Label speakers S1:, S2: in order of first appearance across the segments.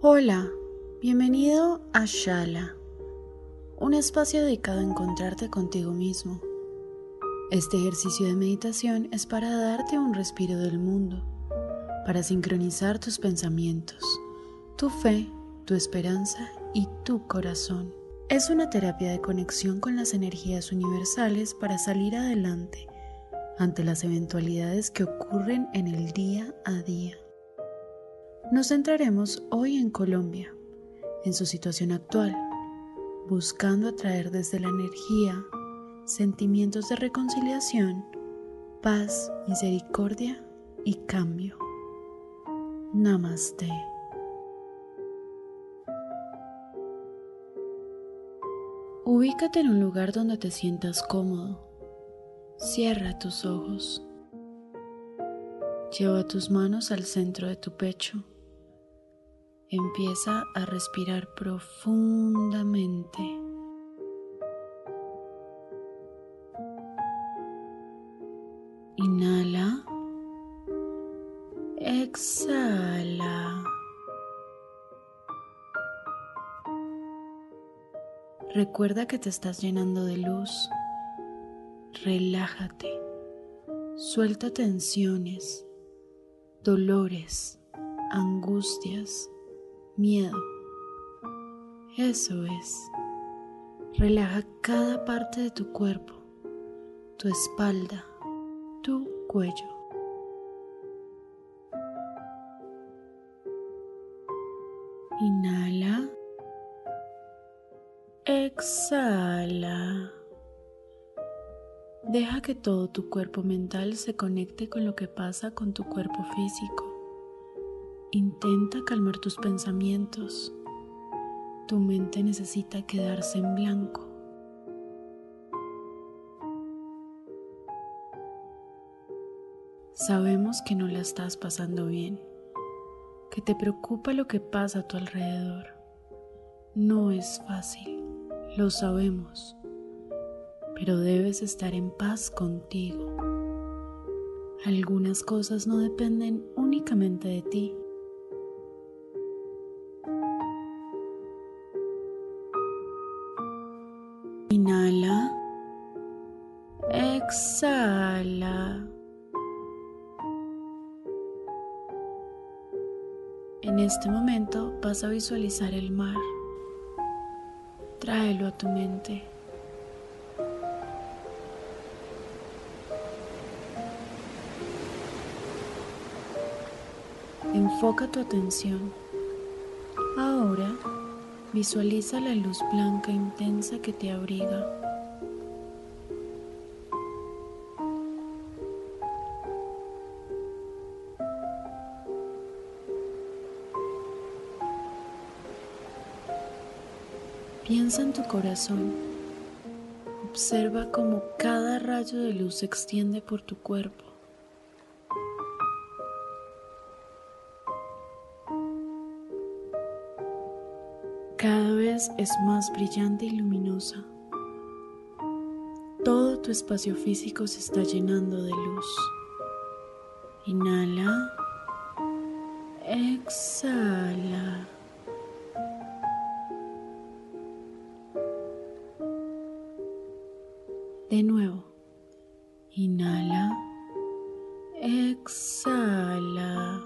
S1: Hola, bienvenido a Shala, un espacio dedicado a encontrarte contigo mismo. Este ejercicio de meditación es para darte un respiro del mundo, para sincronizar tus pensamientos, tu fe, tu esperanza y tu corazón. Es una terapia de conexión con las energías universales para salir adelante ante las eventualidades que ocurren en el día a día. Nos centraremos hoy en Colombia, en su situación actual, buscando atraer desde la energía sentimientos de reconciliación, paz, misericordia y cambio. Namaste. Ubícate en un lugar donde te sientas cómodo. Cierra tus ojos. Lleva tus manos al centro de tu pecho. Empieza a respirar profundamente. Inhala. Exhala. Recuerda que te estás llenando de luz. Relájate. Suelta tensiones, dolores, angustias, miedo. Eso es. Relaja cada parte de tu cuerpo, tu espalda, tu cuello. Inhala. Exhala. Deja que todo tu cuerpo mental se conecte con lo que pasa con tu cuerpo físico. Intenta calmar tus pensamientos. Tu mente necesita quedarse en blanco. Sabemos que no la estás pasando bien, que te preocupa lo que pasa a tu alrededor. No es fácil, lo sabemos, pero debes estar en paz contigo. Algunas cosas no dependen únicamente de ti. Exhala. En este momento vas a visualizar el mar. Tráelo a tu mente. Enfoca tu atención. Ahora visualiza la luz blanca intensa que te abriga. Descansa en tu corazón. Observa cómo cada rayo de luz se extiende por tu cuerpo. Cada vez es más brillante y luminosa. Todo tu espacio físico se está llenando de luz. Inhala. Exhala. De nuevo. Inhala. Exhala.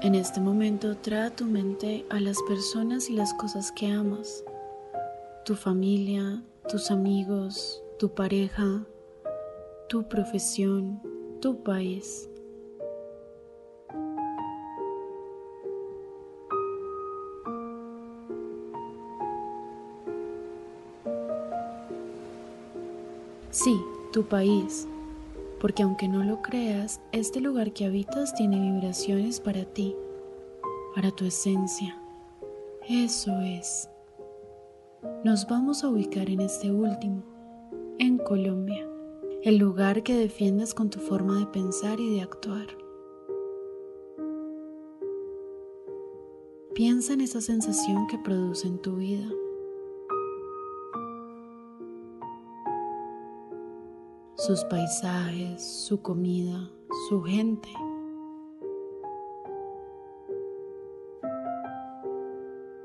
S1: En este momento trae a tu mente a las personas y las cosas que amas. Tu familia, tus amigos, tu pareja, tu profesión, tu país. Sí, tu país, porque aunque no lo creas, este lugar que habitas tiene vibraciones para ti, para tu esencia. Eso es. Nos vamos a ubicar en este último, en Colombia, el lugar que defiendes con tu forma de pensar y de actuar. Piensa en esa sensación que produce en tu vida. Sus paisajes, su comida, su gente.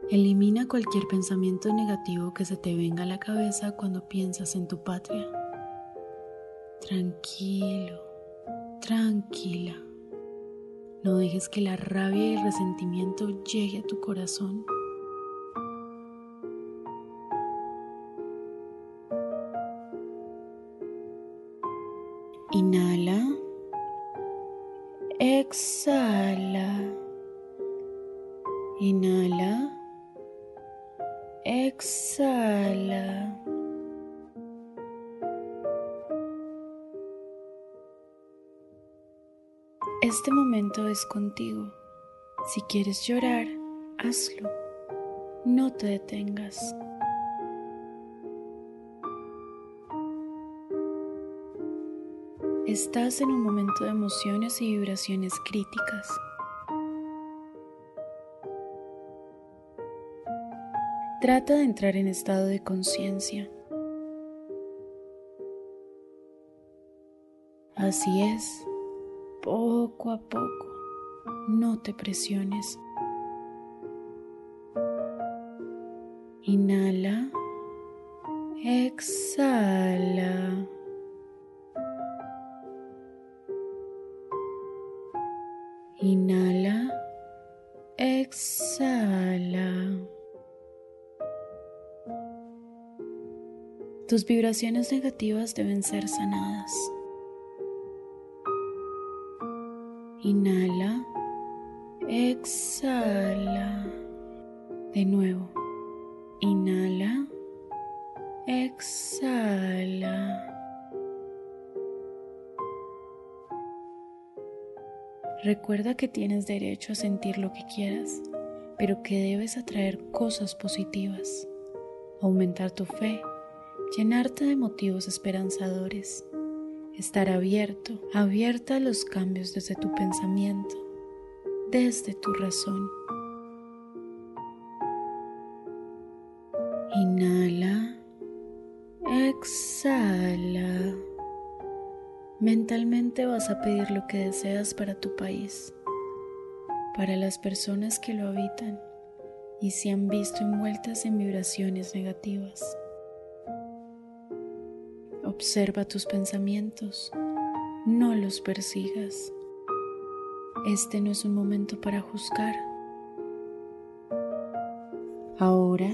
S1: Elimina cualquier pensamiento negativo que se te venga a la cabeza cuando piensas en tu patria. Tranquilo, tranquila. No dejes que la rabia y el resentimiento llegue a tu corazón. Inhala. Exhala. Inhala. Exhala. Este momento es contigo. Si quieres llorar, hazlo. No te detengas. Estás en un momento de emociones y vibraciones críticas. Trata de entrar en estado de conciencia. Así es, poco a poco, no te presiones. Inhala, exhala. Inhala, exhala. Tus vibraciones negativas deben ser sanadas. Inhala, exhala. De nuevo, inhala, exhala. Recuerda que tienes derecho a sentir lo que quieras, pero que debes atraer cosas positivas, aumentar tu fe, llenarte de motivos esperanzadores, estar abierto, abierta a los cambios desde tu pensamiento, desde tu razón. Mentalmente vas a pedir lo que deseas para tu país, para las personas que lo habitan y se han visto envueltas en vibraciones negativas. Observa tus pensamientos, no los persigas. Este no es un momento para juzgar. Ahora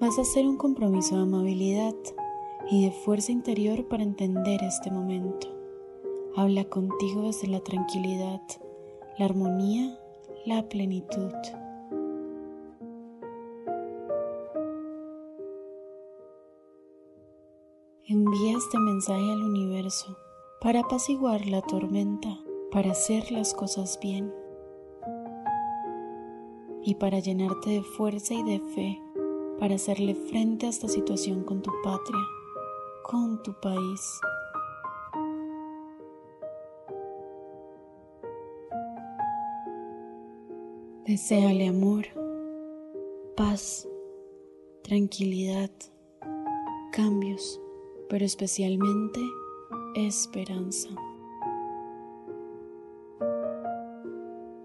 S1: vas a hacer un compromiso de amabilidad y de fuerza interior para entender este momento. Habla contigo desde la tranquilidad, la armonía, la plenitud. Envía este mensaje al universo para apaciguar la tormenta, para hacer las cosas bien y para llenarte de fuerza y de fe para hacerle frente a esta situación con tu patria, con tu país Deseale amor, paz, tranquilidad, cambios, pero especialmente esperanza.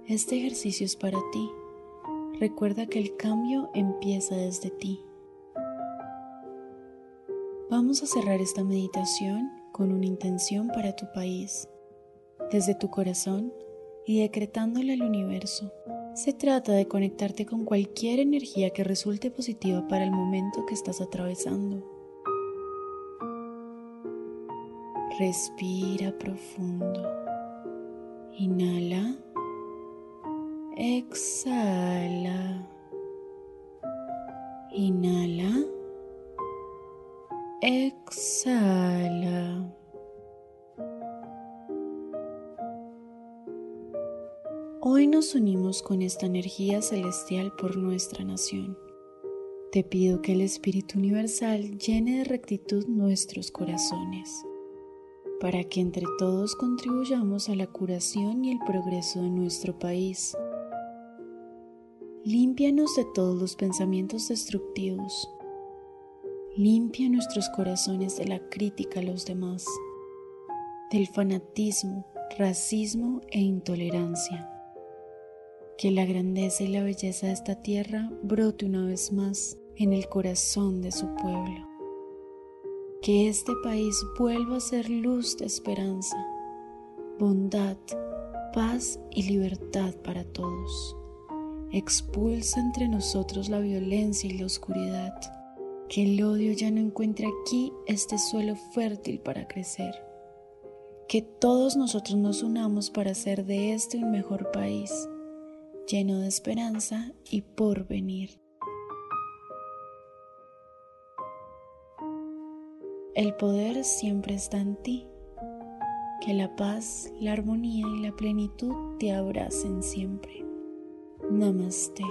S1: Este ejercicio es para ti. Recuerda que el cambio empieza desde ti. Vamos a cerrar esta meditación con una intención para tu país, desde tu corazón y decretándole al universo. Se trata de conectarte con cualquier energía que resulte positiva para el momento que estás atravesando. Respira profundo. Inhala. Exhala. Inhala. Exhala. Hoy nos unimos con esta energía celestial por nuestra nación. Te pido que el Espíritu Universal llene de rectitud nuestros corazones, para que entre todos contribuyamos a la curación y el progreso de nuestro país. Límpianos de todos los pensamientos destructivos. Limpia nuestros corazones de la crítica a los demás, del fanatismo, racismo e intolerancia que la grandeza y la belleza de esta tierra brote una vez más en el corazón de su pueblo. Que este país vuelva a ser luz de esperanza, bondad, paz y libertad para todos. Expulsa entre nosotros la violencia y la oscuridad. Que el odio ya no encuentre aquí este suelo fértil para crecer. Que todos nosotros nos unamos para hacer de este un mejor país lleno de esperanza y porvenir. El poder siempre está en ti. Que la paz, la armonía y la plenitud te abracen siempre. Namaste.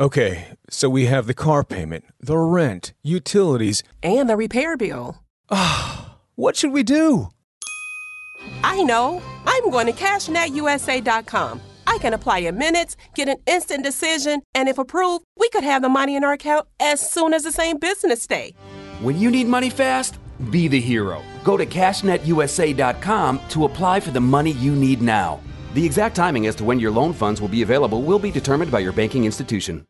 S2: Okay, so we have the car payment, the rent, utilities,
S3: and the repair bill.
S2: Ah, what should we do?
S3: I know. I'm going to CashNetUSA.com. I can apply in minutes, get an instant decision, and if approved, we could have the money in our account as soon as the same business day.
S4: When you need money fast, be the hero. Go to CashNetUSA.com to apply for the money you need now. The exact timing as to when your loan funds will be available will be determined by your banking institution.